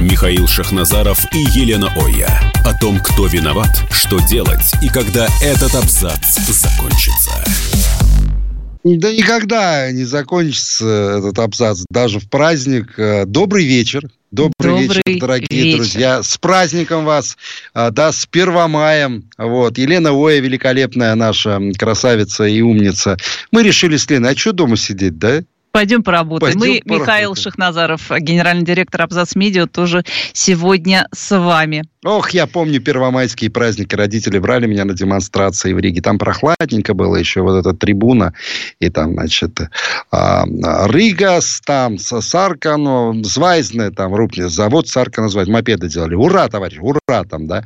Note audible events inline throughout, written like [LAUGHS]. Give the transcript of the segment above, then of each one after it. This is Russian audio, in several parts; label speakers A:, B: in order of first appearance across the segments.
A: Михаил Шахназаров и Елена Оя. О том, кто виноват, что делать и когда этот абзац закончится.
B: Да никогда не закончится этот абзац, даже в праздник. Э, добрый вечер. Добрый, Добрый вечер, дорогие вечер. друзья. С праздником вас, а, да, с Первомаем. Вот. Елена Оя, великолепная наша красавица и умница. Мы решили с Леной, а что дома сидеть, да?
C: Пойдем поработаем. Пойдем Мы, поработаем. Михаил Шахназаров, генеральный директор Абзац Медиа, тоже сегодня с вами.
B: Ох, я помню первомайские праздники. Родители брали меня на демонстрации в Риге. Там прохладненько было еще, вот эта трибуна. И там, значит, а, Ригас, там, Саркано, Звайзне, там, Рупни, завод Саркано, Звайзне, мопеды делали. Ура, товарищ, ура, там, да.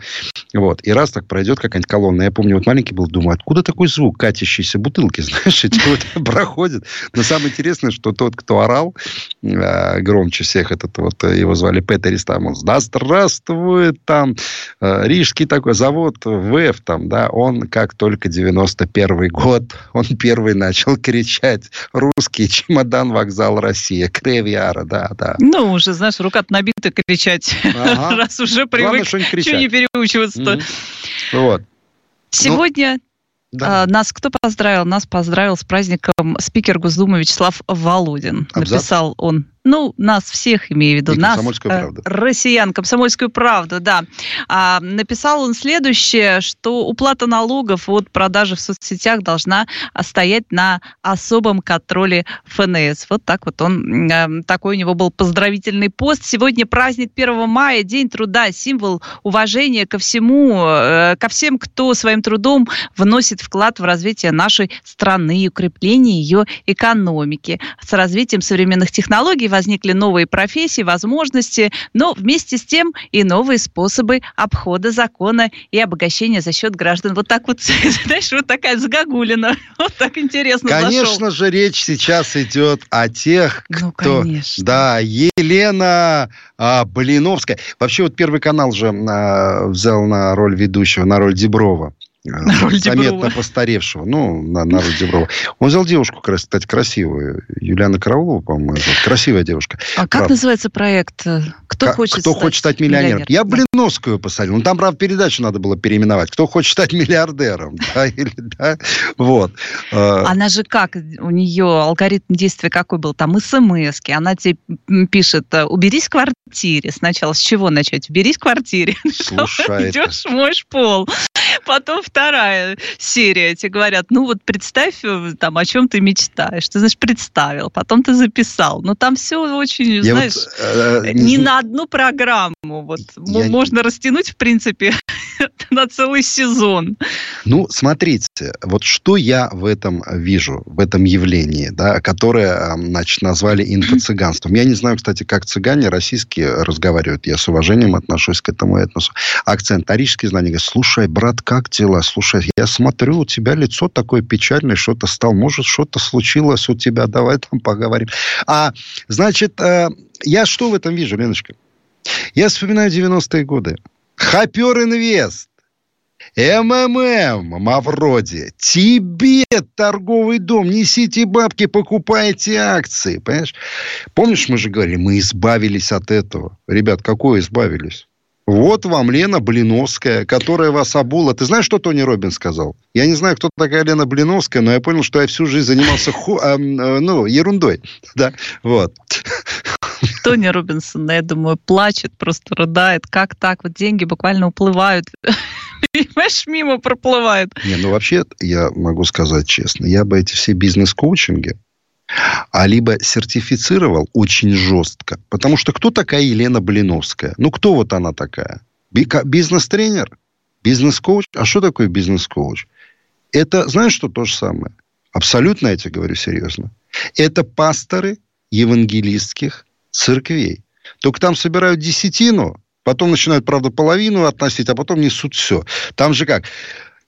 B: Вот. И раз так пройдет какая-нибудь колонна. Я помню, вот маленький был, думаю, откуда такой звук катящейся бутылки, [LAUGHS] знаешь, эти вот проходят. Но самое интересное, что тот, кто орал э, громче всех, этот вот, его звали Петерис, там, да здравствует, там, там э, Рижский такой завод ВЭФ, там, да, он как только 91 год, [LAUGHS] он первый начал кричать русский чемодан, вокзал Россия, Кревиара, да, да.
C: Ну, уже, знаешь, рука набита кричать, ага. [LAUGHS] раз уже привык, что не переучиваться-то. Mm-hmm. Вот. Сегодня ну, да. А, нас кто поздравил? Нас поздравил с праздником спикер Госдумы Вячеслав Володин. Абзац? Написал он ну, нас всех, имею в виду, нас, э, россиян, комсомольскую правду, да. А, написал он следующее, что уплата налогов от продажи в соцсетях должна стоять на особом контроле ФНС. Вот так вот он, э, такой у него был поздравительный пост. Сегодня праздник 1 мая, День труда, символ уважения ко всему, э, ко всем, кто своим трудом вносит вклад в развитие нашей страны и укрепление ее экономики. С развитием современных технологий возникли новые профессии, возможности, но вместе с тем и новые способы обхода закона и обогащения за счет граждан. Вот так вот, [LAUGHS] знаешь, вот такая загогулина. Вот так интересно
B: Конечно зашел. же, речь сейчас идет о тех, ну, кто... Конечно. Да, Елена а, Блиновская. Вообще вот Первый канал же а, взял на роль ведущего, на роль Деброва. Роль заметно постаревшего. Ну, на, на Деброва. Он взял девушку, кстати, красивую. Юлиана Караулова, по-моему. Красивая девушка.
C: А как называется проект? Кто как, хочет
B: Кто стать хочет стать миллионером? Я да. Блиновскую посадил. Ну, там, правда, передачу надо было переименовать. Кто хочет стать миллиардером? [LAUGHS] Да, или, да? Вот.
C: А, Она же как? У нее алгоритм действия какой был? Там смс Она тебе пишет, уберись в квартире. Сначала с чего начать? Уберись в квартире. [LAUGHS] Слушай, Идешь, моешь пол. Потом вторая серия. Тебе говорят, ну вот представь, э, там, о чем ты мечтаешь. Ты, знаешь, представил, потом ты записал. Но там все очень, я знаешь, вот, э, не, не на одну программу. Вот я... можно растянуть, в принципе, [LAUGHS] на целый сезон.
B: Ну, смотрите, вот что я в этом вижу, в этом явлении, да, которое, значит, назвали инфо-цыганством. Я не знаю, кстати, как цыгане российские разговаривают. Я с уважением отношусь к этому этносу. Акцент арийский знание. Говорит, слушай, брат, как дела? Слушай, я смотрю, у тебя лицо такое печальное, что-то стал. Может, что-то случилось у тебя? Давай там поговорим. А, значит, э, я что в этом вижу, Леночка? Я вспоминаю 90-е годы. Хопер Инвест. МММ, Мавроди, тебе торговый дом, несите бабки, покупайте акции, понимаешь? Помнишь, мы же говорили, мы избавились от этого. Ребят, какое избавились? Вот вам Лена Блиновская, которая вас обула. Ты знаешь, что Тони Робин сказал? Я не знаю, кто такая Лена Блиновская, но я понял, что я всю жизнь занимался ху, э, э, ну, ерундой. [LAUGHS] Да, вот.
C: Тони Робинсон, я думаю, плачет, просто рыдает. Как так? Вот деньги буквально уплывают. [LAUGHS] Понимаешь, мимо проплывают.
B: Не, ну вообще, я могу сказать честно, я бы эти все бизнес-коучинги, а либо сертифицировал очень жестко. Потому что кто такая Елена Блиновская? Ну, кто вот она такая? Бизнес-тренер? Бизнес-коуч? А что такое бизнес-коуч? Это, знаешь, что то же самое? Абсолютно я тебе говорю серьезно. Это пасторы евангелистских церквей. Только там собирают десятину, потом начинают, правда, половину относить, а потом несут все. Там же как?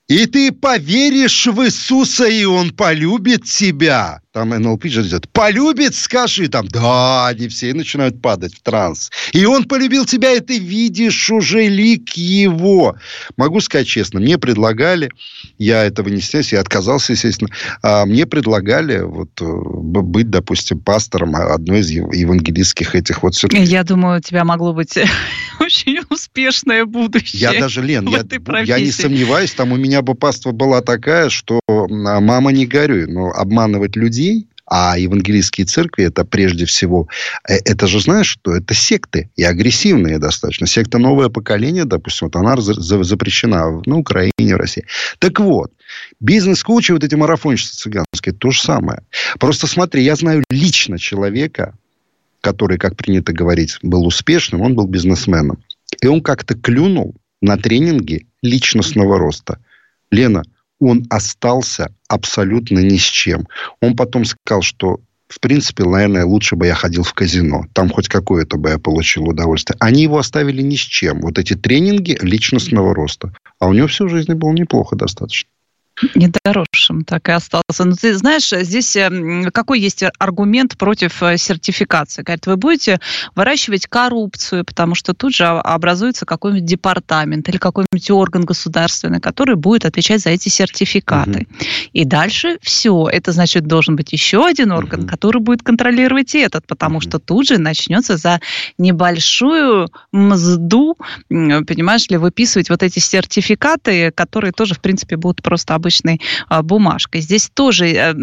B: И ты поверишь в Иисуса, и Он полюбит тебя там НЛП же идет, полюбит, скажи, там, да, они все и начинают падать в транс. И он полюбил тебя, и ты видишь уже лик его. Могу сказать честно, мне предлагали, я этого не стесняюсь, я отказался, естественно, а мне предлагали вот э, быть, допустим, пастором одной из евангелистских этих вот
C: церквей. Я думаю, у тебя могло быть [LAUGHS] очень успешное будущее.
B: Я даже, Лен, [LAUGHS] я, я не сомневаюсь, там у меня бы паства была такая, что мама не горюй, но обманывать людей а евангелийские церкви это прежде всего, э, это же знаешь, что это секты и агрессивные достаточно. Секта новое поколение, допустим, вот она запрещена на Украине, в России. Так вот, бизнес-коучи, вот эти марафонщицы цыганские, то же самое. Просто смотри, я знаю лично человека, который, как принято говорить, был успешным, он был бизнесменом. И он как-то клюнул на тренинги личностного роста. Лена, он остался абсолютно ни с чем. Он потом сказал, что в принципе, наверное, лучше бы я ходил в казино. Там хоть какое-то бы я получил удовольствие. Они его оставили ни с чем. Вот эти тренинги личностного роста. А у него всю жизнь было неплохо достаточно
C: недоросшим так и остался. Но ты знаешь, здесь эм, какой есть аргумент против э, сертификации? Говорят, вы будете выращивать коррупцию, потому что тут же образуется какой-нибудь департамент или какой-нибудь орган государственный, который будет отвечать за эти сертификаты. Угу. И дальше все. Это значит, должен быть еще один орган, угу. который будет контролировать этот, потому что тут же начнется за небольшую мзду, понимаешь ли, выписывать вот эти сертификаты, которые тоже, в принципе, будут просто обычной а, бумажкой. Здесь тоже э,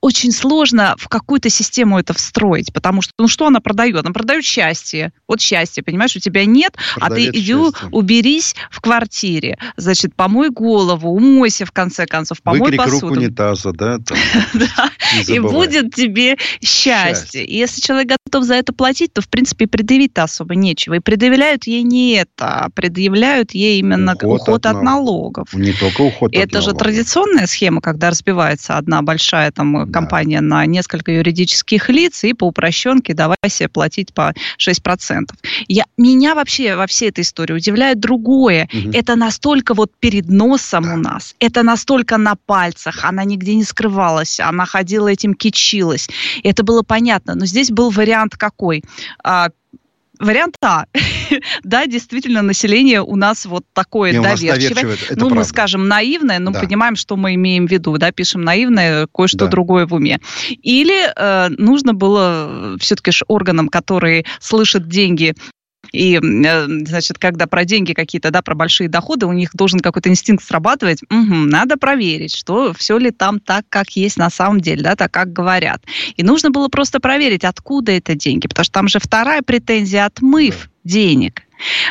C: очень сложно в какую-то систему это встроить, потому что, ну что она продает? Она продает счастье. Вот счастье, понимаешь, у тебя нет, Продавец а ты иди уберись в квартире, значит, помой голову, умойся в конце концов, помой Выкрик посуду. руку
B: унитаза, да? [LAUGHS]
C: Да, и будет тебе счастье. Если человек готов за это платить, то, в принципе, предъявить-то особо нечего. И предъявляют ей не это, а предъявляют ей именно уход, от, налогов.
B: Не только уход
C: Это же традиционно традиционная схема, когда разбивается одна большая там, да. компания на несколько юридических лиц, и по упрощенке давай себе платить по 6%. Я, меня вообще во всей этой истории удивляет другое. Угу. Это настолько вот перед носом да. у нас, это настолько на пальцах, она нигде не скрывалась, она ходила этим кичилась. Это было понятно. Но здесь был вариант какой? А, Вариант А. [LAUGHS] да, действительно, население у нас вот такое Не, доверчивое. ну, правда. мы скажем наивное, но да. понимаем, что мы имеем в виду, да, пишем наивное, кое-что да. другое в уме. Или э, нужно было все-таки органам, которые слышат деньги и, э, значит, когда про деньги какие-то, да, про большие доходы, у них должен какой-то инстинкт срабатывать, угу, надо проверить, что все ли там так, как есть на самом деле, да, так, как говорят. И нужно было просто проверить, откуда это деньги, потому что там же вторая претензия отмыв денег.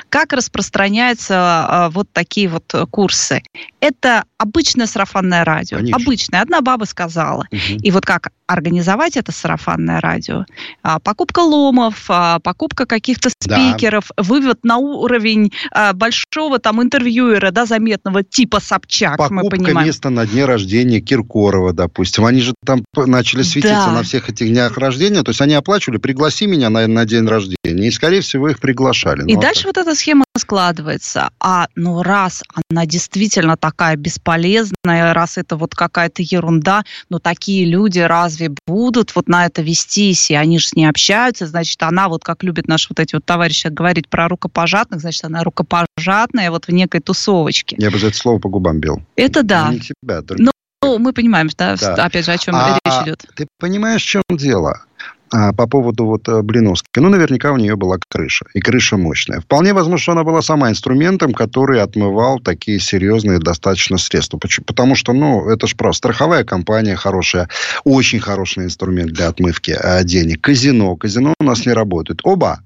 C: Как распространяются а, вот такие вот курсы? Это обычное сарафанное радио. Конечно. Обычное. Одна баба сказала. Угу. И вот как организовать это сарафанное радио? А, покупка ломов, а, покупка каких-то спикеров, да. вывод на уровень большого там интервьюера, да, заметного типа Собчак,
B: покупка
C: мы понимаем.
B: места на дне рождения Киркорова, допустим. Они же там начали светиться да. на всех этих днях рождения. То есть они оплачивали, пригласи меня на, на день рождения. И, скорее всего, их приглашали.
C: И ну, дальше вот эта схема складывается. А ну раз она действительно такая бесполезная, раз это вот какая-то ерунда, но такие люди разве будут вот на это вестись, и они же с ней общаются, значит, она вот как любит наши вот эти вот товарищи говорить про рукопожатных, значит, она рукопожатная вот в некой тусовочке.
B: Я бы за это слово по губам бил.
C: Это да. Не тебя, но ну, мы понимаем, да, да, опять же, о чем а, речь идет.
B: Ты понимаешь, в чем дело? А, по поводу вот э, Блиновской. Ну, наверняка у нее была крыша. И крыша мощная. Вполне возможно, что она была сама инструментом, который отмывал такие серьезные достаточно средства. Почему? Потому что, ну, это же просто страховая компания хорошая. Очень хороший инструмент для отмывки э, денег. Казино. Казино у нас не работает. Оба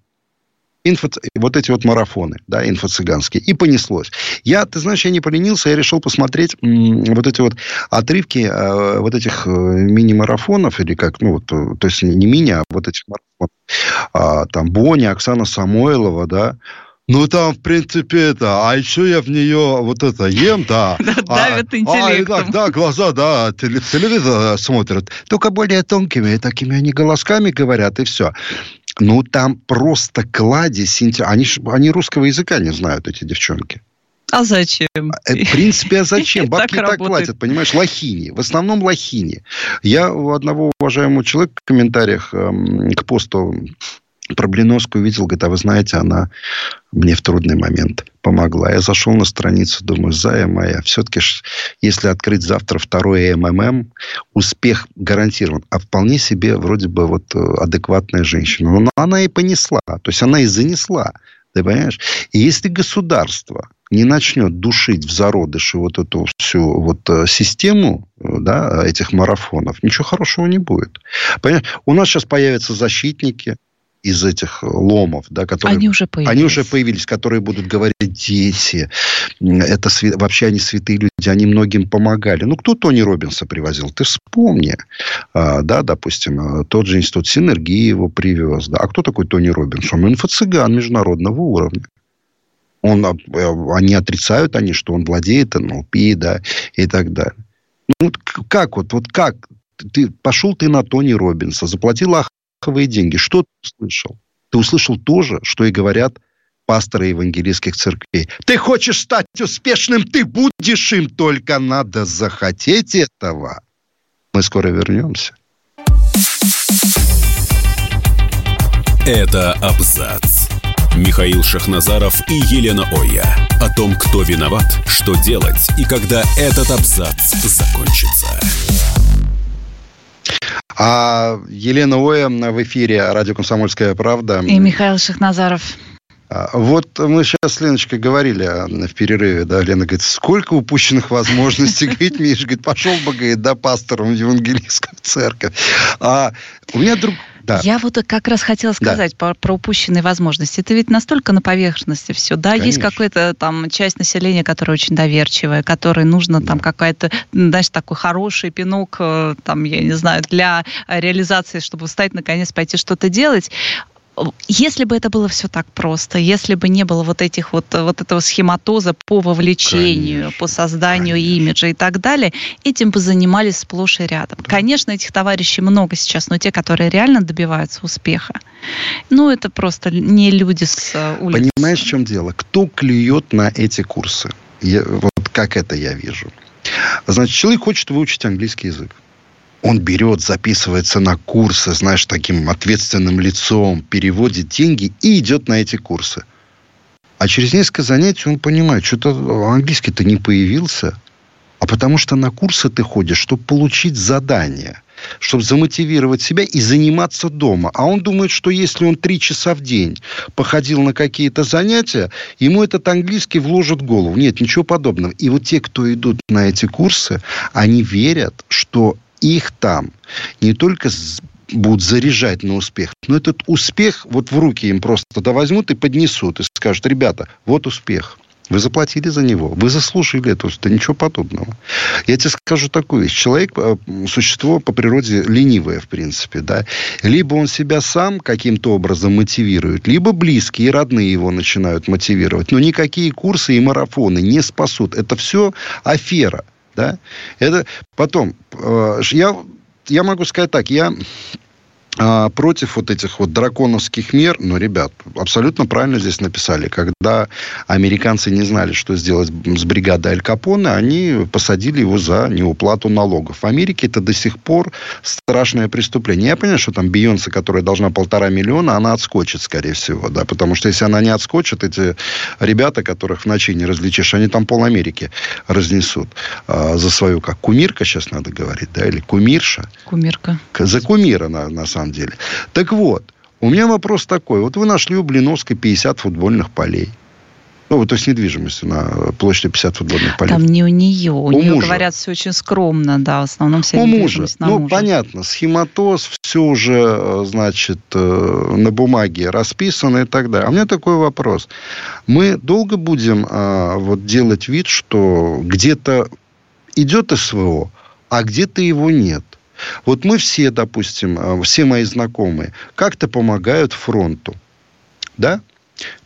B: инфо, вот эти вот марафоны, да, инфо-цыганские. И понеслось. Я, ты знаешь, я не поленился, я решил посмотреть вот эти вот отрывки э, вот этих э, мини-марафонов, или как, ну, вот, э, то есть не мини, а вот этих марафонов. А, там Бони, Оксана Самойлова, да, ну, там, в принципе, это... А еще я в нее вот это ем, да. [LAUGHS]
C: Давят а, интеллектом.
B: А, да, глаза, да, телевизор смотрят. Только более тонкими, такими они голосками говорят, и все. Ну, там просто кладезь. Они, они русского языка не знают, эти девчонки.
C: А зачем?
B: Э, в принципе, а зачем? [LAUGHS] Бабки так, так платят, понимаешь, лохини. В основном лохини. Я у одного уважаемого человека в комментариях эм, к посту про Блиновскую видел, говорит, а вы знаете, она мне в трудный момент помогла. Я зашел на страницу, думаю, зая моя, все-таки, если открыть завтра второй МММ, успех гарантирован. А вполне себе вроде бы вот э, адекватная женщина. Но она и понесла. То есть, она и занесла. Ты понимаешь? И если государство не начнет душить в зародыше вот эту всю вот э, систему э, да, этих марафонов, ничего хорошего не будет. Понимаешь? У нас сейчас появятся защитники, из этих ломов, да, которые...
C: Они уже появились.
B: Они уже появились, которые будут говорить, дети, это вообще они святые люди, они многим помогали. Ну, кто Тони Робинса привозил? Ты вспомни. А, да, допустим, тот же институт синергии его привез. Да. А кто такой Тони Робинс? Он инфо-цыган международного уровня. Он, а, они отрицают они, что он владеет НЛП, да, и так далее. Ну, как вот, вот как? Ты, пошел ты на Тони Робинса, заплатил лоховые деньги. Что ты услышал? Ты услышал то же, что и говорят пасторы евангелийских церквей. Ты хочешь стать успешным, ты будешь им, только надо захотеть этого. Мы скоро вернемся.
A: Это абзац. Михаил Шахназаров и Елена Оя. О том, кто виноват, что делать и когда этот абзац закончится.
B: А Елена Оя в эфире «Радио Комсомольская правда».
C: И Михаил Шахназаров.
B: А, вот мы сейчас с Леночкой говорили а, в перерыве, да, Лена говорит, сколько упущенных возможностей, [LAUGHS] говорит, Миша, говорит, пошел бы, говорит, да, пастором в евангелийскую церковь. А у меня друг,
C: да. Я вот как раз хотела сказать да. про, про упущенные возможности. Это ведь настолько на поверхности все, да? Конечно. Есть какая-то там часть населения, которая очень доверчивая, которой нужно да. там какая-то, знаешь, такой хороший пинок, э, там, я не знаю, для реализации, чтобы встать, наконец, пойти что-то делать если бы это было все так просто, если бы не было вот этих вот, вот этого схематоза по вовлечению, конечно, по созданию конечно. имиджа и так далее, этим бы занимались сплошь и рядом. Да. Конечно, этих товарищей много сейчас, но те, которые реально добиваются успеха, ну, это просто не люди с э, улицы.
B: Понимаешь, в чем дело? Кто клюет на эти курсы? Я, вот как это я вижу. Значит, человек хочет выучить английский язык он берет, записывается на курсы, знаешь, таким ответственным лицом, переводит деньги и идет на эти курсы. А через несколько занятий он понимает, что-то английский-то не появился, а потому что на курсы ты ходишь, чтобы получить задание, чтобы замотивировать себя и заниматься дома. А он думает, что если он три часа в день походил на какие-то занятия, ему этот английский вложит в голову. Нет, ничего подобного. И вот те, кто идут на эти курсы, они верят, что их там не только будут заряжать на успех, но этот успех вот в руки им просто тогда возьмут и поднесут и скажут, ребята, вот успех. Вы заплатили за него, вы заслужили это, да ничего подобного. Я тебе скажу такую вещь. Человек, э, существо по природе ленивое, в принципе, да. Либо он себя сам каким-то образом мотивирует, либо близкие и родные его начинают мотивировать. Но никакие курсы и марафоны не спасут. Это все афера. Да? Это потом, э, я, я могу сказать так, я а, против вот этих вот драконовских мер, ну, ребят, абсолютно правильно здесь написали. Когда американцы не знали, что сделать с бригадой Аль Капоне, они посадили его за неуплату налогов. В Америке это до сих пор страшное преступление. Я понимаю, что там Бейонсе, которая должна полтора миллиона, она отскочит, скорее всего, да, потому что если она не отскочит, эти ребята, которых в ночи не различишь, они там пол Америки разнесут а, за свою, как кумирка сейчас надо говорить, да, или кумирша.
C: Кумирка.
B: За кумира, на, на самом самом деле. Так вот, у меня вопрос такой. Вот вы нашли у Блиновской 50 футбольных полей. Ну, то есть недвижимость на площади 50 футбольных полей.
C: Там не у нее. У, у нее, мужа. говорят, все очень скромно, да, в основном вся
B: У мужа. На ну, мужа. понятно, схематоз, все уже, э, значит, э, на бумаге расписано и так далее. А у меня такой вопрос. Мы долго будем а, вот делать вид, что где-то идет СВО, а где-то его нет. Вот мы все, допустим, э, все мои знакомые, как-то помогают фронту. Да?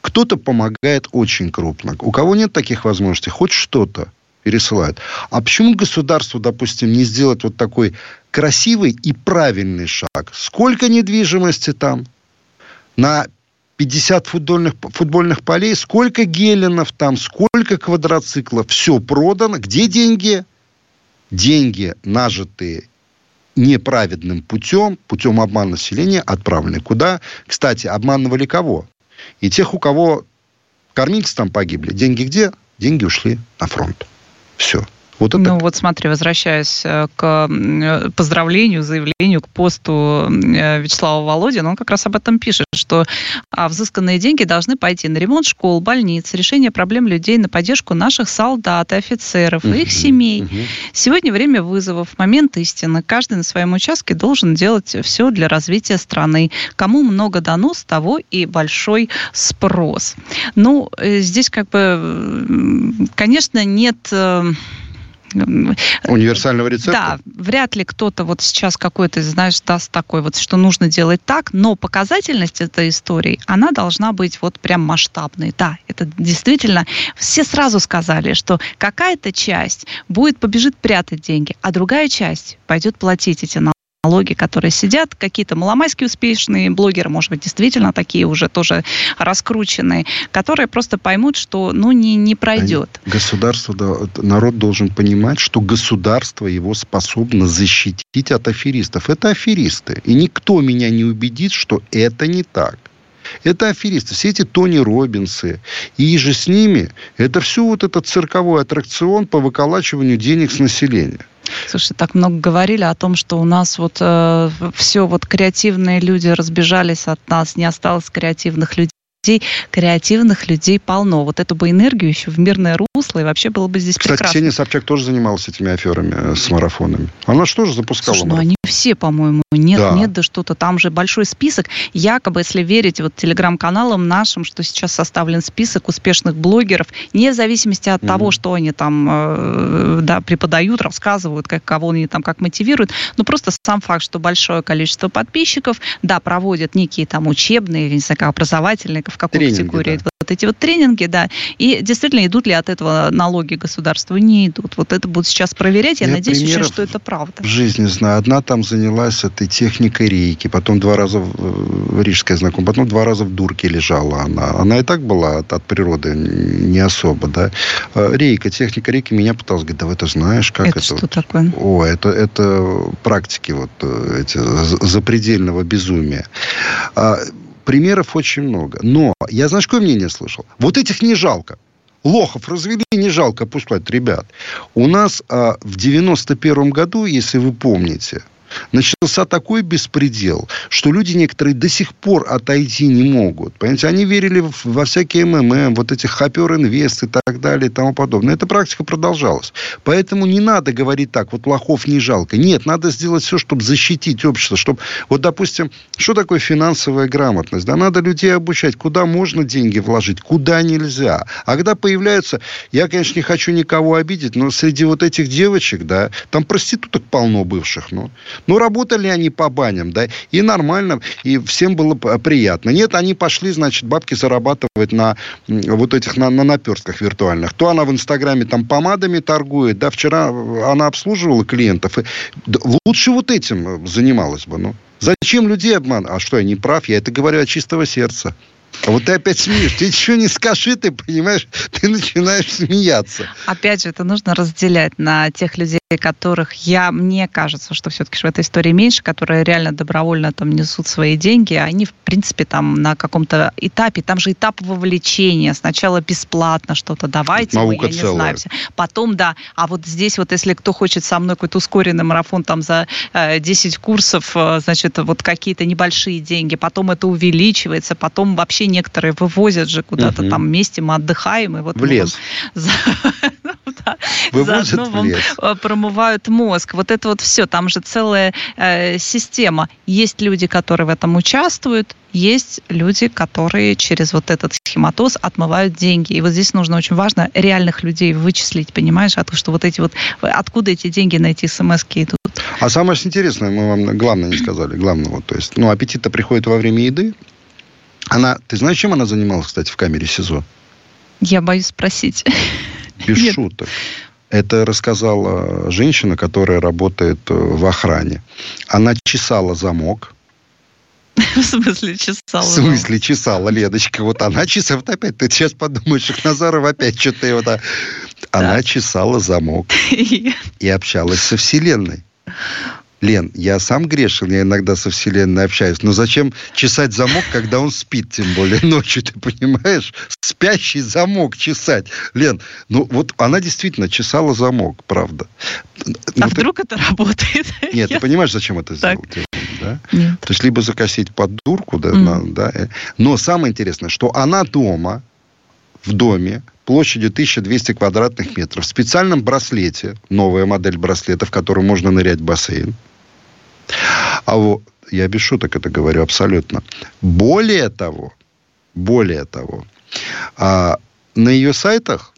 B: Кто-то помогает очень крупно. У кого нет таких возможностей, хоть что-то пересылают. А почему государство, допустим, не сделать вот такой красивый и правильный шаг? Сколько недвижимости там? На 50 футбольных, футбольных полей, сколько геленов там, сколько квадроциклов, все продано. Где деньги? Деньги, нажитые неправедным путем, путем обмана населения, отправлены куда? Кстати, обманывали кого? И тех, у кого кормильцы там погибли. Деньги где? Деньги ушли на фронт. Все.
C: Вот это... Ну вот смотри, возвращаясь э, к э, поздравлению, заявлению, к посту э, Вячеслава Володина, он как раз об этом пишет, что а, взысканные деньги должны пойти на ремонт школ, больниц, решение проблем людей, на поддержку наших солдат и офицеров, и их семей. Сегодня время вызовов, момент истины. Каждый на своем участке должен делать все для развития страны. Кому много дано, с того и большой спрос. Ну, здесь как бы, конечно, нет
B: Универсального рецепта?
C: Да, вряд ли кто-то вот сейчас какой-то, знаешь, даст такой вот, что нужно делать так, но показательность этой истории, она должна быть вот прям масштабной. Да, это действительно, все сразу сказали, что какая-то часть будет, побежит прятать деньги, а другая часть пойдет платить эти налоги налоги, которые сидят, какие-то маломайские успешные блогеры, может быть, действительно такие уже тоже раскрученные, которые просто поймут, что ну не, не пройдет.
B: Государство, народ должен понимать, что государство его способно защитить от аферистов. Это аферисты. И никто меня не убедит, что это не так. Это аферисты. Все эти Тони Робинсы и же с ними, это все вот этот цирковой аттракцион по выколачиванию денег с населения.
C: Слушай, так много говорили о том, что у нас вот э, все вот креативные люди разбежались от нас, не осталось креативных людей креативных людей полно. Вот эту бы энергию еще в мирное русло, и вообще было бы здесь
B: Кстати,
C: прекрасно.
B: Ксения Собчак тоже занималась этими аферами э, с марафонами. Она что же запускала
C: Слушай, ну они все, по-моему. Нет, да. нет, да что-то. Там же большой список. Якобы, если верить вот телеграм-каналам нашим, что сейчас составлен список успешных блогеров, вне зависимости от mm-hmm. того, что они там э, да, преподают, рассказывают, как, кого они там как мотивируют, но просто сам факт, что большое количество подписчиков, да, проводят некие там учебные, не знаю, образовательные, в какой тренинги, категории да. Вот эти вот тренинги, да. И действительно, идут ли от этого налоги государству? Не идут. Вот это будут сейчас проверять. Я, Я надеюсь очень, что это правда.
B: В жизни знаю. Одна там занялась этой техникой рейки, потом два раза в, в рижская знакомая, потом два раза в дурке лежала она. Она и так была от, от природы не особо, да. А, рейка, техника рейки меня пыталась говорить, да вы это знаешь, как это? Это
C: что вот? такое?
B: О, это, это практики вот э, эти запредельного безумия. Примеров очень много. Но я, знаешь, какое мнение слышал? Вот этих не жалко. Лохов развели, не жалко пускать ребят. У нас а, в 91 году, если вы помните, начался такой беспредел, что люди некоторые до сих пор отойти не могут. Понимаете, они верили во всякие МММ, вот этих хапер инвест и так далее и тому подобное. Эта практика продолжалась. Поэтому не надо говорить так, вот лохов не жалко. Нет, надо сделать все, чтобы защитить общество, чтобы, вот, допустим, что такое финансовая грамотность? Да, надо людей обучать, куда можно деньги вложить, куда нельзя. А когда появляются, я, конечно, не хочу никого обидеть, но среди вот этих девочек, да, там проституток полно бывших, ну, ну, работали они по баням, да, и нормально, и всем было приятно. Нет, они пошли, значит, бабки зарабатывать на вот этих, на, на наперстках виртуальных. То она в Инстаграме там помадами торгует, да, вчера она обслуживала клиентов. И, лучше вот этим занималась бы, ну. Зачем людей обман? А что, я не прав? Я это говорю от чистого сердца. А вот ты опять смеешь. Ты ничего не скажи, ты понимаешь, [LAUGHS] ты начинаешь смеяться.
C: Опять же, это нужно разделять на тех людей, которых я, мне кажется, что все-таки в этой истории меньше, которые реально добровольно там несут свои деньги, они, в принципе, там на каком-то этапе, там же этап вовлечения, сначала бесплатно что-то давайте, мы, я целая. не знаю, потом, да, а вот здесь вот, если кто хочет со мной какой-то ускоренный марафон там за э, 10 курсов, э, значит, вот какие-то небольшие деньги, потом это увеличивается, потом вообще некоторые вывозят же куда-то угу. там вместе, мы отдыхаем. И вот
B: в лес. [LAUGHS]
C: Вывозят в лес. Э, промывают мозг. Вот это вот все. Там же целая э, система. Есть люди, которые в этом участвуют, есть люди, которые через вот этот схематоз отмывают деньги. И вот здесь нужно очень важно реальных людей вычислить, понимаешь, а то, что вот эти вот, откуда эти деньги на эти смс идут.
B: А самое интересное, мы вам главное не сказали, главного, то есть, ну, аппетит-то приходит во время еды, она, ты знаешь, чем она занималась, кстати, в камере СИЗО?
C: Я боюсь спросить. [LAUGHS]
B: Без Нет. шуток. Это рассказала женщина, которая работает э, в охране. Она чесала замок, [LAUGHS]
C: В смысле чесала? В
B: смысле чесала, Ледочка. Вот она чесала. опять, ты сейчас подумаешь, Шахназаров опять что-то вот... Она чесала замок [LAUGHS] и общалась со Вселенной. Лен, я сам грешен, я иногда со Вселенной общаюсь. Но зачем чесать замок, когда он спит, тем более [LAUGHS] ночью, ты понимаешь? Спящий замок чесать. Лен, ну вот она действительно чесала замок, правда.
C: А ну, вдруг ты... это работает? [LAUGHS]
B: Нет, я... ты понимаешь, зачем это сделать? Да? Нет. То есть либо закосить под дурку, да, mm. да. Э. Но самое интересное, что она дома, в доме, площадью 1200 квадратных метров, в специальном браслете, новая модель браслета, в котором можно нырять в бассейн, а вот, я без шуток это говорю абсолютно. Более того, более того, а, на ее сайтах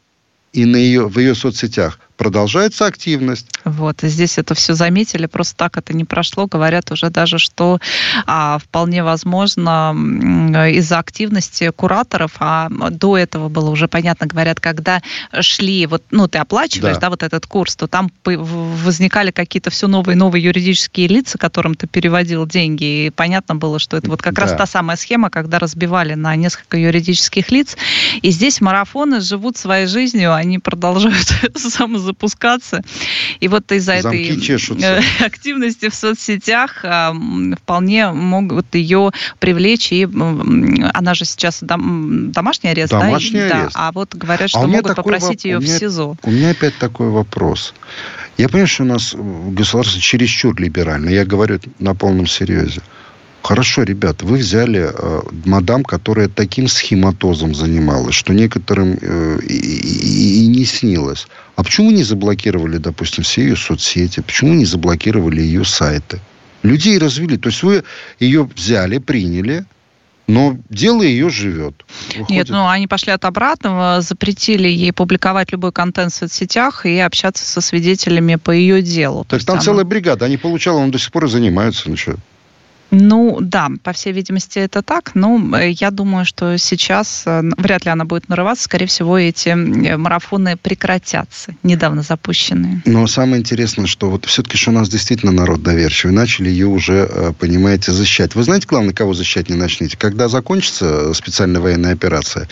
B: и на ее, в ее соцсетях продолжается активность.
C: Вот, и здесь это все заметили, просто так это не прошло. Говорят уже даже, что а, вполне возможно из-за активности кураторов, а до этого было уже понятно, говорят, когда шли, вот, ну, ты оплачиваешь, да, да вот этот курс, то там возникали какие-то все новые новые юридические лица, которым ты переводил деньги, и понятно было, что это вот как да. раз та самая схема, когда разбивали на несколько юридических лиц, и здесь марафоны живут своей жизнью, они продолжают [LAUGHS] самозапускаться запускаться. И вот из-за этой чешутся. Э, [LAUGHS] активности в соцсетях а, вполне могут ее привлечь. И она же сейчас дом, домашний арест,
B: домашний
C: да?
B: арест.
C: Да, а вот говорят, что а могут попросить ее меня, в СИЗО.
B: У меня опять такой вопрос. Я понимаю, что у нас государство чересчур либерально. Я говорю на полном серьезе. Хорошо, ребят, вы взяли э, мадам, которая таким схематозом занималась, что некоторым э, и, и, и не снилось. А почему не заблокировали, допустим, все ее соцсети? Почему не заблокировали ее сайты? Людей развели. То есть вы ее взяли, приняли, но дело ее живет.
C: Выходит. Нет, ну они пошли от обратного, запретили ей публиковать любой контент в соцсетях и общаться со свидетелями по ее делу.
B: Так там она... целая бригада, они получали, он до сих пор и занимаются. Ну что?
C: Ну да, по всей видимости это так, но э, я думаю, что сейчас э, вряд ли она будет нарываться, скорее всего эти э, марафоны прекратятся, недавно запущенные.
B: Но самое интересное, что вот все-таки что у нас действительно народ доверчивый, начали ее уже, понимаете, защищать. Вы знаете, главное, кого защищать не начнете? Когда закончится специальная военная операция,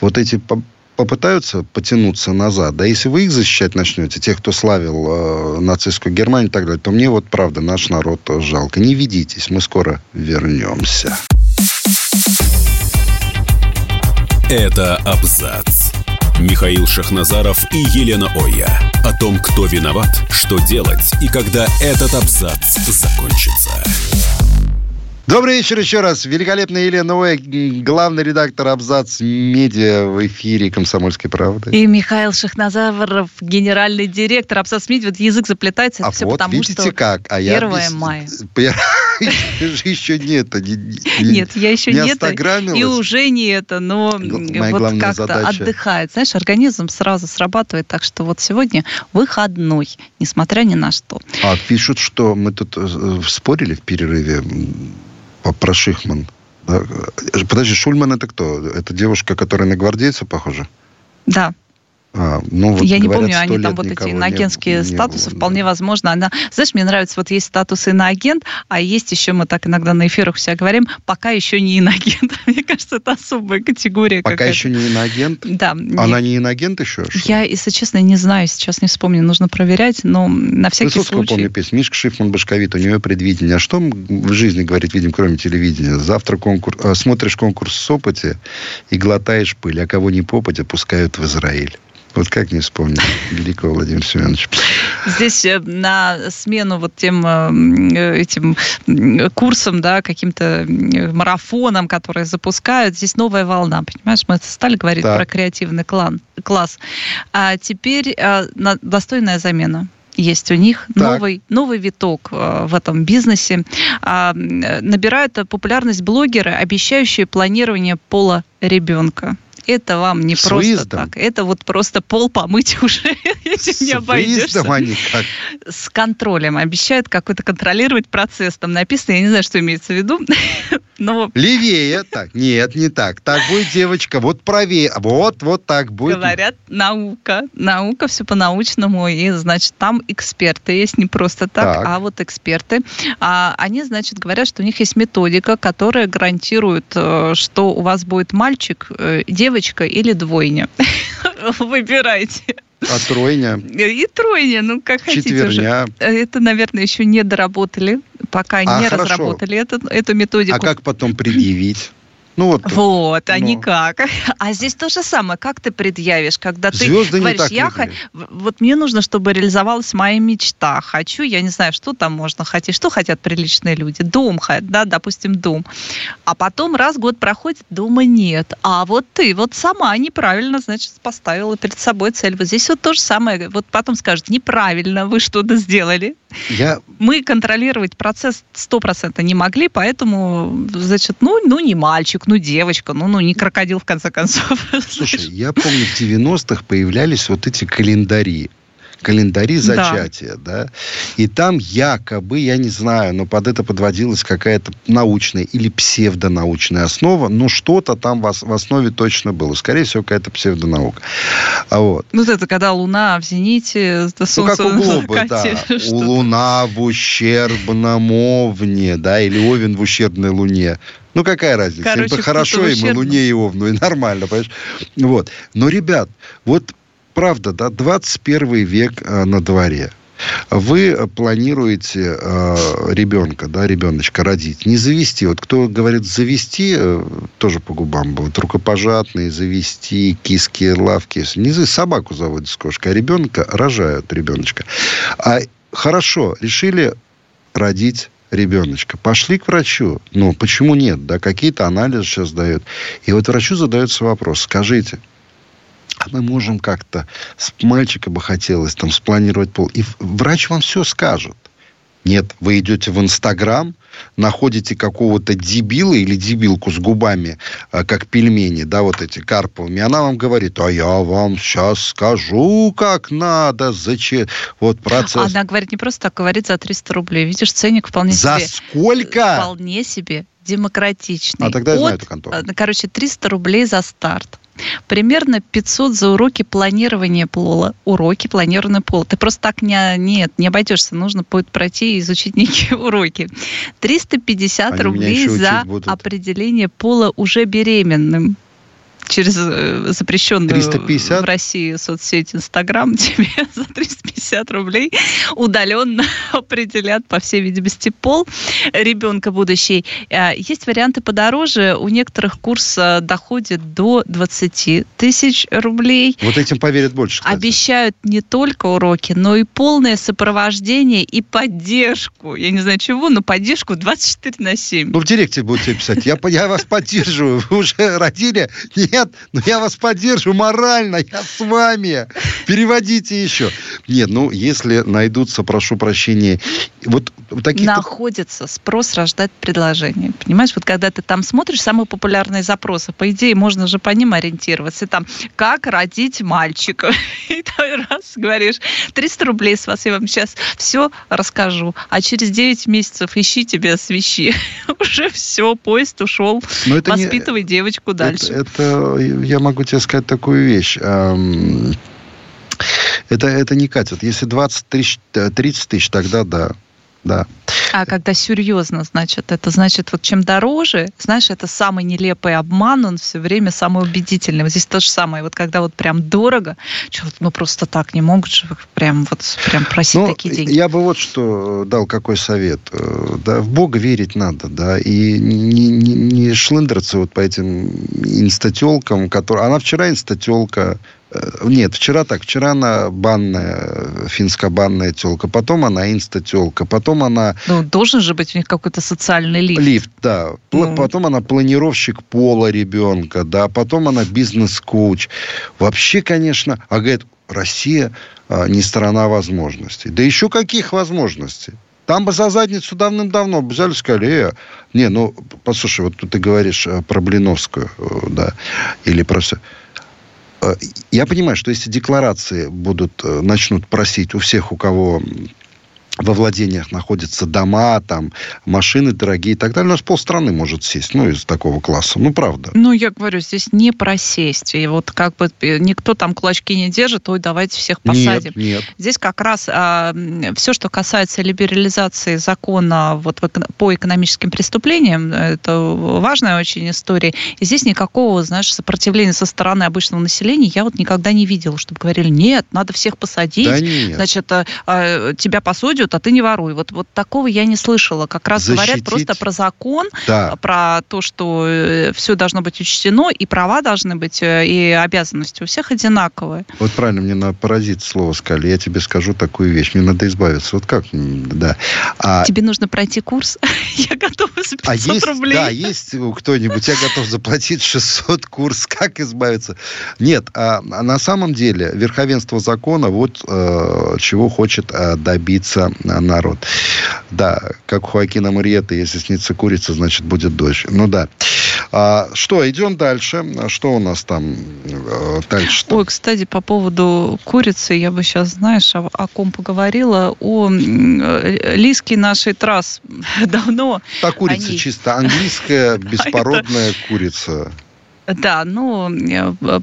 B: вот эти попытаются потянуться назад, да если вы их защищать начнете, тех, кто славил э, нацистскую Германию и так далее, то мне вот правда наш народ жалко. Не ведитесь, мы скоро вернемся.
A: Это абзац. Михаил Шахназаров и Елена Оя. О том, кто виноват, что делать и когда этот абзац закончится.
B: Добрый вечер еще раз. Великолепная Елена Ой, главный редактор Абзац Медиа в эфире «Комсомольской правды».
C: И Михаил Шахназаров, генеральный директор Абзац Медиа. Вот язык заплетается,
B: а
C: все
B: вот,
C: потому,
B: видите
C: что
B: как? А
C: 1 я мая. [LAUGHS]
B: Еще не это.
C: Нет, я еще не это. И уже не это, но вот как-то отдыхает. Знаешь, организм сразу срабатывает, так что вот сегодня выходной, несмотря ни на что.
B: А пишут, что мы тут э, спорили в перерыве про Шихман. Подожди, Шульман это кто? Это девушка, которая на гвардейца похожа?
C: Да.
B: А, ну, вот
C: Я не помню, они там вот эти иноагентские не, статусы, не вполне да. возможно. Она, знаешь, мне нравится, вот есть статус иноагент, а есть еще, мы так иногда на эфирах все говорим, пока еще не иноагент. [LAUGHS] Мне кажется, это особая категория.
B: Пока еще не иноагент?
C: Да.
B: Она не иноагент еще?
C: Что? Я, если честно, не знаю, сейчас не вспомню, нужно проверять, но на всякий Высоцкого случай...
B: помню песню. Мишка Шифман Башковит, у нее предвидение. А что в жизни, говорит, видим, кроме телевидения? Завтра конкурс, э, смотришь конкурс с опыте и глотаешь пыль, а кого не попадя, пускают в Израиль. Вот как не вспомнить великого Владимира Семеновича.
C: Здесь э, на смену вот тем э, этим курсам, да, каким-то марафонам, которые запускают, здесь новая волна, понимаешь? Мы стали говорить так. про креативный клан, класс. А теперь а, достойная замена есть у них новый, новый виток э, в этом бизнесе. Набирают популярность блогеры, обещающие планирование пола ребенка. Это вам не с просто выездом? так. Это вот просто пол помыть [LAUGHS] уже этим не обойдешься. они как? С контролем. Обещают какой-то контролировать процесс. Там написано, я не знаю, что имеется в виду. [LAUGHS]
B: Но... Левее. Так, нет, не так. Так будет, девочка. Вот правее. Вот, вот так будет.
C: Говорят, наука. Наука, все по-научному. И, значит, там эксперты есть не просто так, так. а вот эксперты. А, они, значит, говорят, что у них есть методика, которая гарантирует, э, что у вас будет мальчик, э, девочка или двойня. [LAUGHS] Выбирайте.
B: А тройня?
C: И тройня, ну как
B: Четверня. хотите уже.
C: Это, наверное, еще не доработали, пока а, не хорошо. разработали эту, эту методику.
B: А как потом предъявить?
C: Ну, вот, вот а ну. никак. А здесь то же самое. Как ты предъявишь, когда Звезды ты говоришь, я х... вот мне нужно, чтобы реализовалась моя мечта. Хочу, я не знаю, что там можно хотеть. Что хотят приличные люди? Дом да, допустим, дом. А потом раз год проходит, дома нет. А вот ты вот сама неправильно, значит, поставила перед собой цель. Вот здесь вот то же самое. Вот потом скажут, неправильно, вы что-то сделали. Я... Мы контролировать процесс 100% не могли, поэтому, значит, ну, ну не мальчик, ну девочка, ну, ну не крокодил в конце концов.
B: Слушай, [LAUGHS] я помню, в 90-х появлялись вот эти календари календари зачатия, да. да, и там якобы, я не знаю, но под это подводилась какая-то научная или псевдонаучная основа, но что-то там в, основе точно было. Скорее всего, какая-то псевдонаука.
C: А вот. Ну, это когда Луна в зените, это
B: солнце ну, как у Глоба, [LAUGHS] да. У Луна в ущербном овне, да, или Овен в ущербной Луне. Ну, какая разница? Короче, хорошо, и Луне, и Овну, и нормально, понимаешь? Вот. Но, ребят, вот правда, да, 21 век э, на дворе. Вы планируете э, ребенка, да, ребеночка родить, не завести. Вот кто говорит завести, э, тоже по губам будет, рукопожатные, завести, киски, лавки. Не за собаку заводят с кошкой, а ребенка рожают ребеночка. А хорошо, решили родить ребеночка. Пошли к врачу. Ну, почему нет? Да, какие-то анализы сейчас дают. И вот врачу задается вопрос. Скажите, а мы можем как-то, с мальчика бы хотелось там спланировать пол. И врач вам все скажет. Нет, вы идете в Инстаграм, находите какого-то дебила или дебилку с губами, э, как пельмени, да, вот эти карповыми, она вам говорит, а я вам сейчас скажу, как надо, зачем, вот процесс.
C: Она говорит не просто так, говорит за 300 рублей. Видишь, ценник вполне
B: за
C: себе...
B: За сколько?
C: Вполне себе демократичный.
B: А тогда я От, знаю эту контору. Э,
C: короче, 300 рублей за старт. Примерно 500 за уроки планирования пола. Уроки планирования пола. Ты просто так не, нет, не обойдешься. Нужно будет пройти и изучить некие [LAUGHS] уроки. 350 Они рублей за определение пола уже беременным через э, запрещенную 350? в России соцсеть Инстаграм [LAUGHS] тебе за 350 рублей удаленно [LAUGHS] определят, по всей видимости, пол ребенка будущей. А, есть варианты подороже. У некоторых курс э, доходит до 20 тысяч рублей.
B: Вот этим поверят больше.
C: Кстати. Обещают не только уроки, но и полное сопровождение и поддержку. Я не знаю чего, но поддержку 24 на 7.
B: Ну, в директе будете писать. Я, я вас поддерживаю. Вы уже родили? Нет нет, но я вас поддержу морально, я с вами. Переводите еще. Нет, ну, если найдутся, прошу прощения, вот такие...
C: Находится спрос рождать предложение. Понимаешь, вот когда ты там смотришь самые популярные запросы, по идее, можно же по ним ориентироваться. Там, как родить мальчика. [LAUGHS] И ты раз говоришь, 300 рублей с вас, я вам сейчас все расскажу. А через 9 месяцев ищи тебя свищи. [LAUGHS] Уже все, поезд ушел. Воспитывай не... девочку дальше.
B: Это, это я могу тебе сказать такую вещь. Это, это не катит. Если 20 тысяч, 30 тысяч, тогда да. Да.
C: А когда серьезно, значит, это значит, вот чем дороже, знаешь, это самый нелепый обман, он все время самый убедительный. Вот здесь то же самое, вот когда вот прям дорого, что ну просто так не могут же прям вот прям просить ну, такие деньги.
B: Я бы вот что дал какой совет. Э, да, в Бога верить надо, да, и не, не, не шлындраться вот по этим инстателкам, которые... Она вчера инстателка, Э, нет, вчера так. Вчера она банная, финско-банная телка. Потом она инста-телка. Потом она...
C: Ну, должен же быть у них какой-то социальный лифт.
B: Лифт, да. Ну. Потом она планировщик пола ребенка, да. Потом она бизнес-коуч. Вообще, конечно... А говорит, Россия а, не страна возможностей. Да еще каких возможностей? Там бы за задницу давным-давно взяли, сказали, э, не, ну, послушай, вот ты говоришь э, про Блиновскую, э, да, или про все. Я понимаю, что если декларации будут, начнут просить у всех, у кого во владениях находятся дома, там, машины дорогие и так далее. У нас полстраны может сесть, ну, из такого класса. Ну, правда.
C: Ну, я говорю, здесь не просесть. И вот как бы э, никто там кулачки не держит, ой, давайте всех посадим.
B: Нет, нет.
C: Здесь как раз а, все, что касается либерализации закона вот, по экономическим преступлениям, это важная очень история. И здесь никакого, знаешь, сопротивления со стороны обычного населения я вот никогда не видела, чтобы говорили, нет, надо всех посадить, да нет. значит, а, а, тебя посудят, воруют, а ты не воруй. Вот, вот такого я не слышала. Как раз Защитить. говорят просто про закон, да. про то, что э, все должно быть учтено, и права должны быть, э, и обязанности у всех одинаковые.
B: Вот правильно, мне на паразит слово сказали. Я тебе скажу такую вещь. Мне надо избавиться. Вот как? Да.
C: А... Тебе нужно пройти курс. [LAUGHS] я готова за 500
B: а есть,
C: рублей.
B: Да, есть кто-нибудь, я готов заплатить 600 курс. Как избавиться? Нет, а, а на самом деле верховенство закона вот э, чего хочет э, добиться народ. Да, как у Хоакина Мариетта, если снится курица, значит будет дождь. Ну да. А, что, идем дальше. Что у нас там э, дальше?
C: Ой, кстати, по поводу курицы, я бы сейчас, знаешь, о, о ком поговорила, о э, лиске нашей трасс [LAUGHS] давно.
B: Та курица они... чисто английская, [LAUGHS] беспородная курица.
C: Да, ну,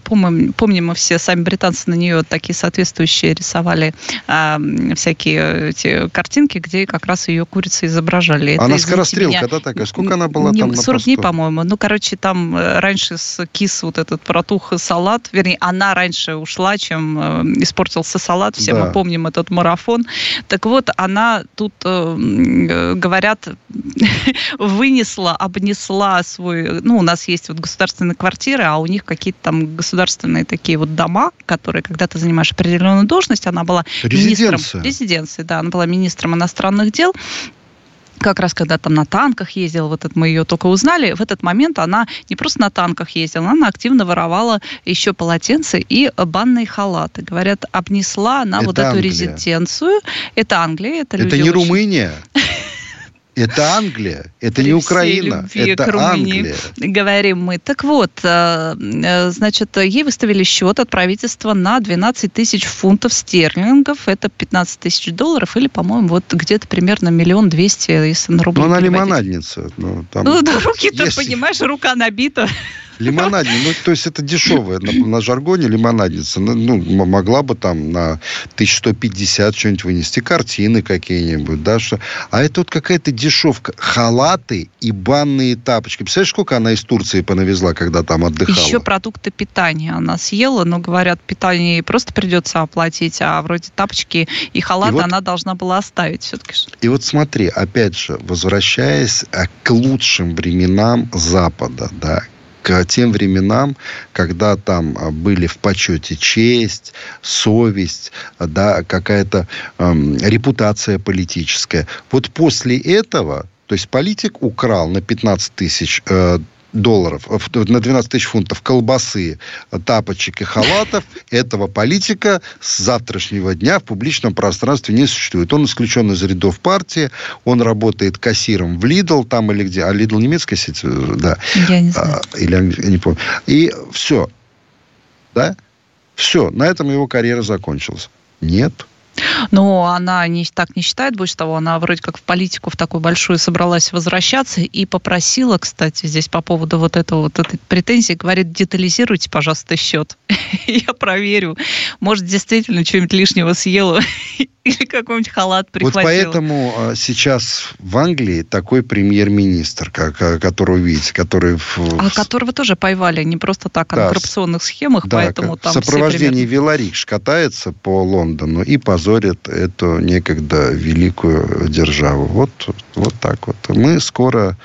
C: помним, помним мы все, сами британцы на нее такие соответствующие рисовали а, всякие эти картинки, где как раз ее курицы изображали.
B: Это, она скорострелка, меня, да, такая? Сколько она была не, там
C: 40 дней, по-моему. Ну, короче, там э, раньше с кис вот этот протух салат, вернее, она раньше ушла, чем э, испортился салат. Все да. мы помним этот марафон. Так вот, она тут, э, говорят, [LAUGHS] вынесла, обнесла свой... Ну, у нас есть вот государственный квартал квартиры, а у них какие-то там государственные такие вот дома, которые, когда ты занимаешь определенную должность, она была министром... Резиденция, да, она была министром иностранных дел, как раз когда там на танках ездила, вот это мы ее только узнали, в этот момент она не просто на танках ездила, она активно воровала еще полотенца и банные халаты. Говорят, обнесла она это вот эту Англия. резиденцию. Это Англия, это,
B: это не очень... Румыния. [LAUGHS] Это Англия, это При не Украина, это Англия.
C: Говорим мы. Так вот, э, э, значит, ей выставили счет от правительства на 12 тысяч фунтов стерлингов, это 15 тысяч долларов, или, по-моему, вот где-то примерно миллион двести, если на рубли.
B: Ну, она лимонадница. Ну,
C: там ну да, руки-то, есть... понимаешь, рука набита.
B: Лимонадница, ну, то есть это дешевая на, на жаргоне лимонадница. Ну, ну могла бы там на 1150 что-нибудь вынести, картины какие-нибудь, да, что... А это вот какая-то дешевка. Халаты и банные тапочки. Представляешь, сколько она из Турции понавезла, когда там отдыхала?
C: Еще продукты питания она съела, но, говорят, питание ей просто придется оплатить, а вроде тапочки и халаты и вот, она должна была оставить все-таки.
B: И вот смотри, опять же, возвращаясь э, к лучшим временам Запада, да, тем временам, когда там а, были в почете честь, совесть, да, какая-то эм, репутация политическая. Вот после этого, то есть политик украл на 15 тысяч э, долларов, э, на 12 тысяч фунтов колбасы, тапочек и халатов, [LAUGHS] этого политика с завтрашнего дня в публичном пространстве не существует. Он исключен из рядов партии, он работает кассиром в Lidl там или где, а Lidl немецкая сеть, э, да.
C: Я не знаю.
B: А, или я не помню. И все. Да? Все. На этом его карьера закончилась. Нет.
C: Но она не, так не считает, больше того, она вроде как в политику в такую большую собралась возвращаться и попросила, кстати, здесь по поводу вот этого вот этой претензии, говорит, детализируйте, пожалуйста, счет. [LAUGHS] Я проверю. Может, действительно что-нибудь лишнего съела [LAUGHS] или какой-нибудь халат прихватила.
B: Вот поэтому а, сейчас в Англии такой премьер-министр, которого видите, который... В...
C: А которого тоже поймали, не просто так, а на коррупционных схемах,
B: да,
C: поэтому там
B: В сопровождении примерно... Катается по Лондону и позорит эту некогда великую державу. Вот, вот так вот. Мы скоро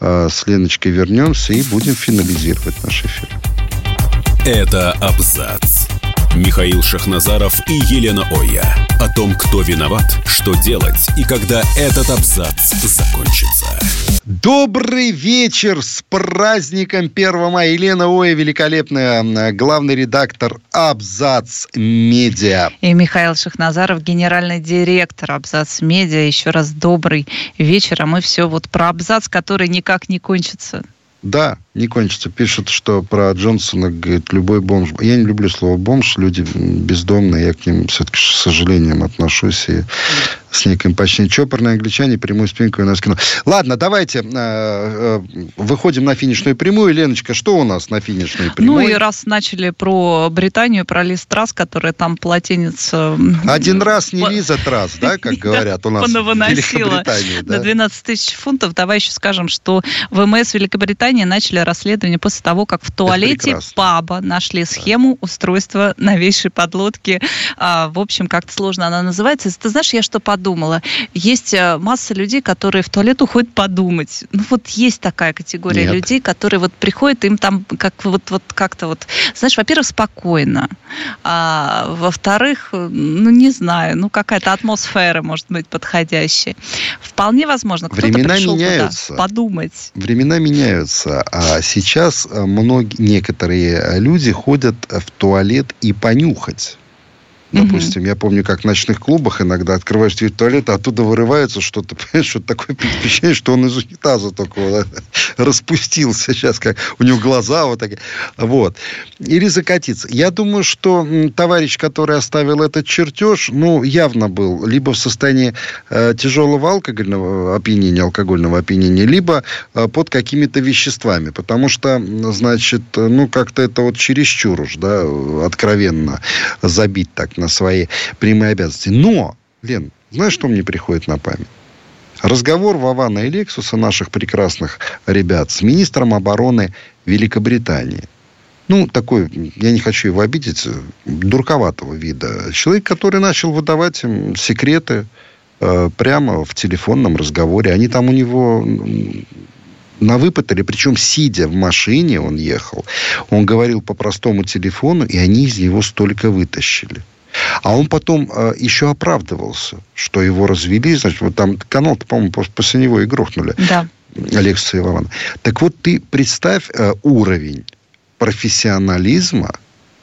B: э, с Леночкой вернемся и будем финализировать наш эфир.
A: Это абзац. Михаил Шахназаров и Елена Оя. О том, кто виноват, что делать и когда этот абзац закончится.
B: Добрый вечер с праздником 1 мая. Елена Оя, великолепная главный редактор Абзац Медиа.
C: И Михаил Шахназаров, генеральный директор Абзац Медиа. Еще раз добрый вечер. А мы все вот про Абзац, который никак не кончится.
B: Да, не кончится. Пишут, что про Джонсона, говорит, любой бомж. Я не люблю слово бомж, люди бездомные, я к ним все-таки с сожалением отношусь и с неким почти чопорные англичане прямую спинку у нас кино. Ладно, давайте э, э, выходим на финишную прямую. Леночка, что у нас на финишной прямой?
C: Ну и раз начали про Британию, про Лиз Трасс, которая там полотенец...
B: Один раз не Лиза Трасс, да, как [LAUGHS] говорят у нас в Великобритании.
C: На 12 тысяч фунтов. Давай еще скажем, что ВМС Великобритании начали расследование после того, как в туалете паба нашли схему устройства новейшей подлодки. А, в общем, как-то сложно она называется. Ты знаешь, я что подумала? Есть э, масса людей, которые в туалет уходят подумать. Ну вот есть такая категория Нет. людей, которые вот приходят, им там как вот, вот как-то вот, знаешь, во-первых, спокойно, а во-вторых, ну не знаю, ну какая-то атмосфера может быть подходящая. Вполне возможно, кто-то
B: Времена
C: пришел
B: меняются.
C: туда подумать.
B: Времена меняются, а сейчас э, многие, некоторые э, люди ходят в туалет и понюхать. Допустим, mm-hmm. я помню, как в ночных клубах иногда открываешь дверь туалета, оттуда вырывается что-то, [LAUGHS] понимаешь, что такое впечатление, что он из унитаза только вот, [LAUGHS] распустился сейчас, как у него глаза вот такие. Вот. Или закатиться. Я думаю, что товарищ, который оставил этот чертеж, ну, явно был либо в состоянии э, тяжелого алкогольного опьянения, алкогольного опьянения, либо э, под какими-то веществами. Потому что, значит, ну, как-то это вот чересчур уж, да, откровенно забить так на свои прямые обязанности. Но, Лен, знаешь, что мне приходит на память? Разговор Вавана и Лексуса, наших прекрасных ребят, с министром обороны Великобритании. Ну, такой, я не хочу его обидеть, дурковатого вида. Человек, который начал выдавать им секреты э, прямо в телефонном разговоре. Они там у него на выпытали, причем сидя в машине он ехал. Он говорил по простому телефону, и они из него столько вытащили. А он потом э, еще оправдывался, что его развели. Значит, вот там канал-то, по-моему, после него и грохнули.
C: Да.
B: Алексея Ивановна. Так вот, ты представь э, уровень профессионализма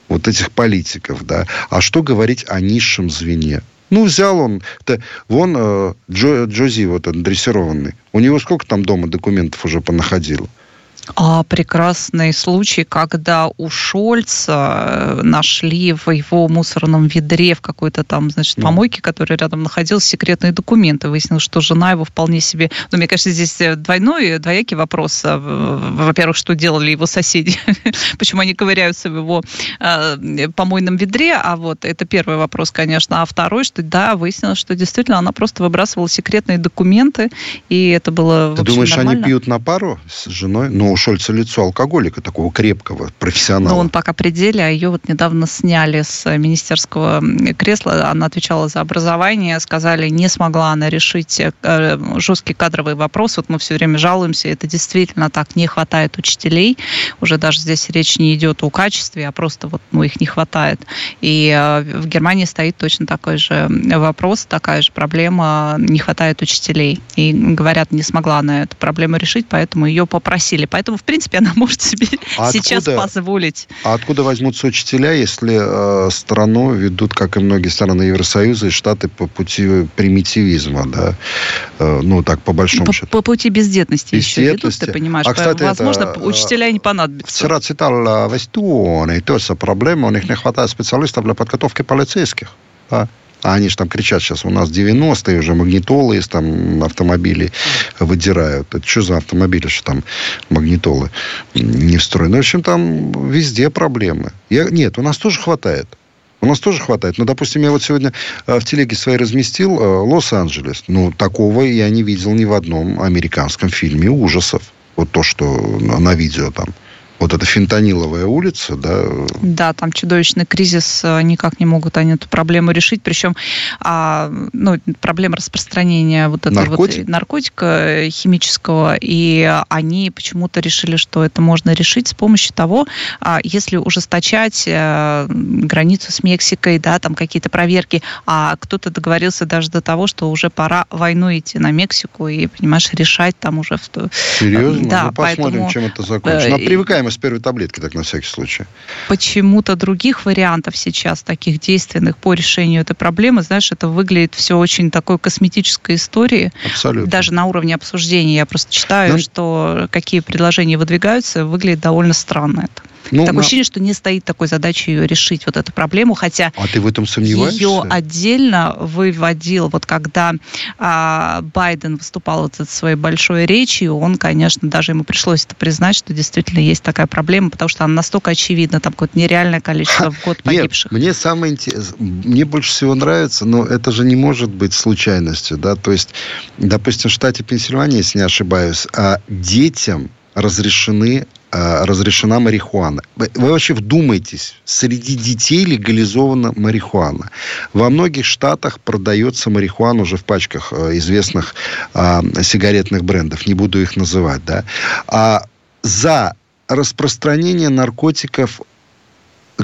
B: вот этих политиков, да. А что говорить о низшем звене? Ну, взял он, то, вон э, Джо, Джози, вот он, дрессированный. У него сколько там дома документов уже понаходило?
C: А, прекрасный случай, когда у Шольца э, нашли в его мусорном ведре в какой-то там, значит, ну. помойке, которая рядом находилась, секретные документы. Выяснилось, что жена его вполне себе... Ну, мне кажется, здесь э, двойной, двоякий вопрос. А, во-первых, что делали его соседи? [LAUGHS] Почему они ковыряются в его э, помойном ведре? А вот это первый вопрос, конечно. А второй, что да, выяснилось, что действительно она просто выбрасывала секретные документы, и это было,
B: Ты думаешь, нормально. они пьют на пару с женой? Ну, у Шольца лицо алкоголика, такого крепкого, профессионала.
C: Но он пока при деле, а ее вот недавно сняли с министерского кресла. Она отвечала за образование. Сказали, не смогла она решить э, жесткий кадровый вопрос. Вот мы все время жалуемся, это действительно так, не хватает учителей. Уже даже здесь речь не идет о качестве, а просто вот ну, их не хватает. И э, в Германии стоит точно такой же вопрос, такая же проблема, не хватает учителей. И говорят, не смогла она эту проблему решить, поэтому ее попросили. Поэтому Поэтому, в принципе, она может себе а [LAUGHS] сейчас откуда, позволить.
B: А откуда возьмутся учителя, если э, страну ведут, как и многие страны Евросоюза и Штаты, по пути примитивизма, да? Э, ну, так, по большому
C: по,
B: счету.
C: По пути бездетности, бездетности. еще ведут, ты понимаешь. А, кстати, Возможно, это, учителя не понадобятся.
B: Вчера читал в Эстонии тоже проблема, у них не хватает специалистов для подготовки полицейских. Да? А они же там кричат сейчас, у нас 90-е уже магнитолы из там автомобилей выдирают. Это что за автомобили, что там магнитолы не встроены? Ну, в общем, там везде проблемы. Я, нет, у нас тоже хватает. У нас тоже хватает. Ну, допустим, я вот сегодня э, в телеге своей разместил э, Лос-Анджелес. Ну, такого я не видел ни в одном американском фильме ужасов. Вот то, что на видео там вот эта фентаниловая улица, да?
C: Да, там чудовищный кризис, э, никак не могут они эту проблему решить, причем а, ну, проблема распространения вот этого Наркотик? вот наркотика э, химического, и они почему-то решили, что это можно решить с помощью того, а, если ужесточать а, границу с Мексикой, да, там какие-то проверки, а кто-то договорился даже до того, что уже пора войну идти на Мексику и, понимаешь, решать там уже... В...
B: Серьезно? Да, ну, посмотрим, поэтому... чем это закончится. Но привыкаем прямо с первой таблетки, так на всякий случай.
C: Почему-то других вариантов сейчас, таких действенных по решению этой проблемы, знаешь, это выглядит все очень такой косметической историей.
B: Абсолютно.
C: Даже на уровне обсуждения. Я просто читаю, Но... Ну, что какие предложения выдвигаются, выглядит довольно странно это. Ну, Такое на... ощущение, что не стоит такой задачи ее решить, вот эту проблему, хотя
B: а ты в этом сомневаешься?
C: ее отдельно выводил, вот когда а, Байден выступал вот этой своей большой речью, он, конечно, даже ему пришлось это признать, что действительно есть такая проблема, потому что она настолько очевидна, там какое-то нереальное количество в год [LAUGHS] погибших.
B: Нет, мне самое интересное, мне больше всего нравится, но это же не может быть случайностью, да, то есть, допустим, в штате Пенсильвания, если не ошибаюсь, а детям разрешены разрешена марихуана. Вы вообще вдумайтесь, среди детей легализована марихуана. Во многих штатах продается марихуана уже в пачках э, известных а, сигаретных брендов, не буду их называть, да. А за распространение наркотиков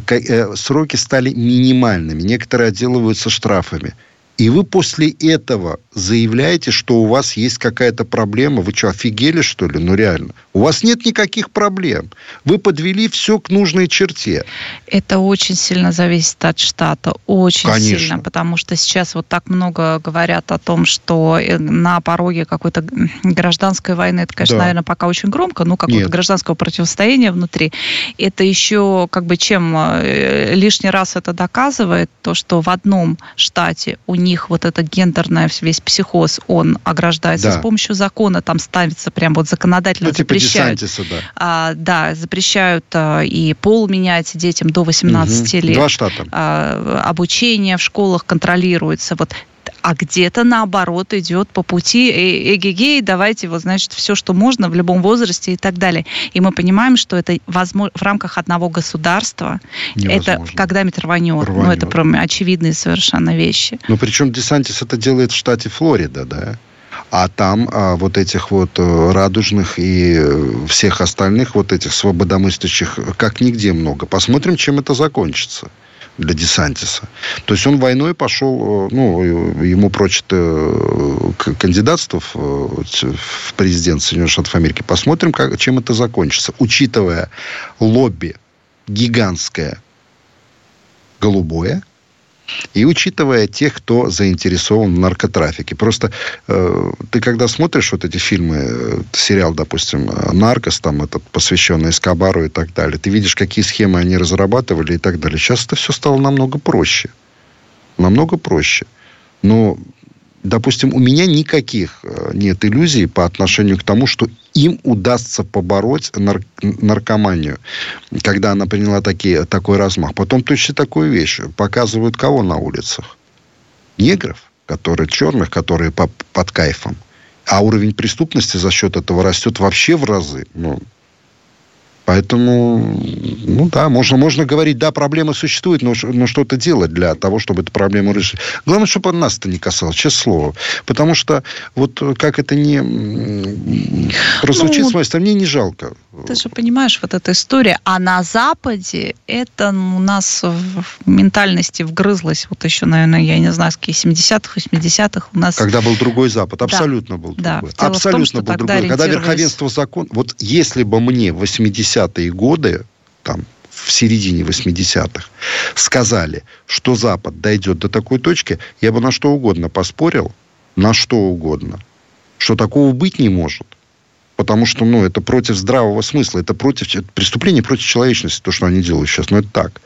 B: э, сроки стали минимальными. Некоторые отделываются штрафами. И вы после этого заявляете, что у вас есть какая-то проблема. Вы что, офигели, что ли? Ну, реально. У вас нет никаких проблем. Вы подвели все к нужной черте.
C: Это очень сильно зависит от штата. Очень Конечно. сильно. Потому что сейчас вот так много говорят о том, что э, на пороге какой-то гражданской войны, это, конечно, да. наверное, пока очень громко, но какого-то гражданского противостояния внутри. Это еще как бы чем э, лишний раз это доказывает, то, что в одном штате у них вот это гендерное весь психоз, он ограждается да. с помощью закона, там ставится прям вот законодательно ну, типа запрещают. да. А, да, запрещают а, и пол менять детям до 18 угу. лет.
B: Два штата.
C: А, обучение в школах контролируется. Вот а где-то наоборот идет по пути э, эгегей, давайте вот, значит, все, что можно в любом возрасте и так далее. И мы понимаем, что это возможно, в рамках одного государства, Невозможно. это когда метр рванет. Ну, это прям очевидные совершенно вещи.
B: Ну, причем Десантис это делает в штате Флорида, да? А там а, вот этих вот э, радужных и э, всех остальных вот этих свободомыслящих как нигде много. Посмотрим, чем это закончится для Десантиса. То есть он войной пошел, э, ну, ему прочит э, кандидатство в, в президент Соединенных Штатов Америки. Посмотрим, как, чем это закончится. Учитывая лобби гигантское голубое, и учитывая тех, кто заинтересован в наркотрафике. Просто э, ты когда смотришь вот эти фильмы, э, сериал, допустим, «Наркос», там этот, посвященный Эскобару и так далее, ты видишь, какие схемы они разрабатывали и так далее. Сейчас это все стало намного проще. Намного проще. Но допустим, у меня никаких э, нет иллюзий по отношению к тому, что им удастся побороть нар- наркоманию, когда она приняла такие, такой размах. Потом точно такую вещь. Показывают кого на улицах? Негров, которые черных, которые по, под кайфом. А уровень преступности за счет этого растет вообще в разы. Ну, Поэтому, ну да, можно, можно говорить, да, проблема существует, но, но что-то делать для того, чтобы эту проблему решить. Главное, чтобы нас это не касалось, честное слово. Потому что вот как это не прозвучит ну, с моей стороны, мне не жалко.
C: Ты же понимаешь, вот эта история. А на Западе это у нас в ментальности вгрызлось вот еще, наверное, я не знаю, с 70-х, 80-х у нас...
B: Когда был другой Запад, абсолютно да, был другой. Да, абсолютно том, был другой. Когда верховенство закона... Вот если бы мне в 80-е годы, там, в середине 80-х, сказали, что Запад дойдет до такой точки, я бы на что угодно поспорил, на что угодно, что такого быть не может потому что, ну, это против здравого смысла, это против это преступление против человечности, то, что они делают сейчас, но это так.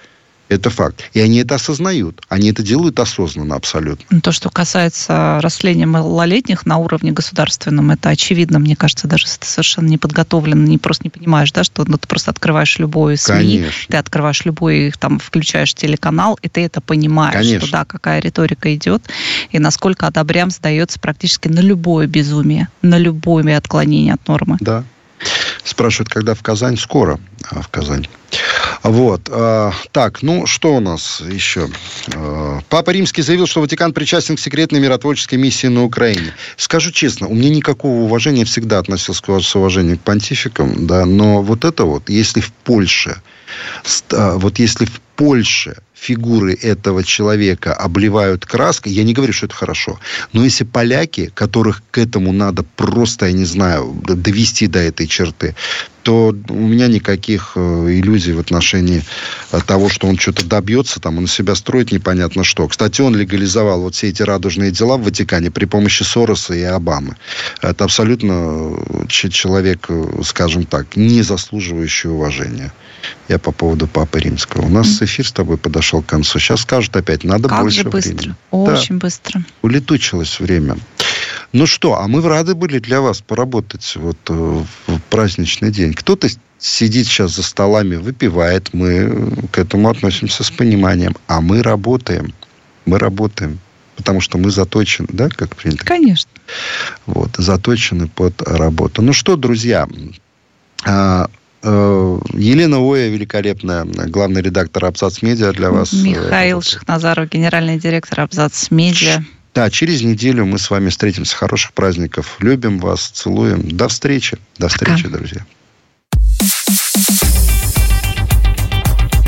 B: Это факт. И они это осознают. Они это делают осознанно абсолютно.
C: То, что касается растления малолетних на уровне государственном, это очевидно, мне кажется, даже если ты совершенно не подготовлен, не просто не понимаешь, да, что ну, ты просто открываешь любой СМИ, Конечно. ты открываешь любой, там, включаешь телеканал, и ты это понимаешь, Конечно. что да, какая риторика идет, и насколько одобрям сдается практически на любое безумие, на любое отклонение от нормы.
B: Да. Спрашивают, когда в Казань? Скоро а, в Казань. Вот. А, так, ну, что у нас еще? А, Папа Римский заявил, что Ватикан причастен к секретной миротворческой миссии на Украине. Скажу честно, у меня никакого уважения всегда относился с уважением к понтификам, да, но вот это вот, если в Польше, вот если в Польше фигуры этого человека обливают краской, я не говорю, что это хорошо, но если поляки, которых к этому надо просто, я не знаю, довести до этой черты, то у меня никаких э, иллюзий в отношении э, того, что он что-то добьется, там, на себя строит непонятно что. Кстати, он легализовал вот все эти радужные дела в Ватикане при помощи Сороса и Обамы. Это абсолютно э, человек, скажем так, не заслуживающий уважения. Я по поводу Папы Римского. У нас эфир с тобой подошел к концу. Сейчас скажут опять, надо как больше
C: же быстро.
B: времени.
C: Очень да. быстро.
B: Улетучилось время. Ну что, а мы рады были для вас поработать вот э, в праздничный день. Кто-то сидит сейчас за столами, выпивает. Мы к этому относимся с пониманием. А мы работаем. Мы работаем. Потому что мы заточены, да, как принято?
C: Конечно.
B: Вот, заточены под работу. Ну что, друзья, а, Э, Елена Оя, великолепная, главный редактор Абзац Медиа для вас.
C: Э, Михаил Шахназаров, генеральный директор Абзац Медиа.
B: Да, через неделю мы с вами встретимся. Хороших праздников. Любим вас, целуем. До встречи. До встречи, Пока. друзья.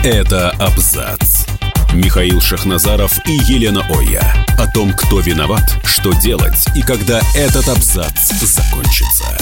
A: Это Абзац. Михаил Шахназаров и Елена Оя. О том, кто виноват, что делать и когда этот абзац закончится.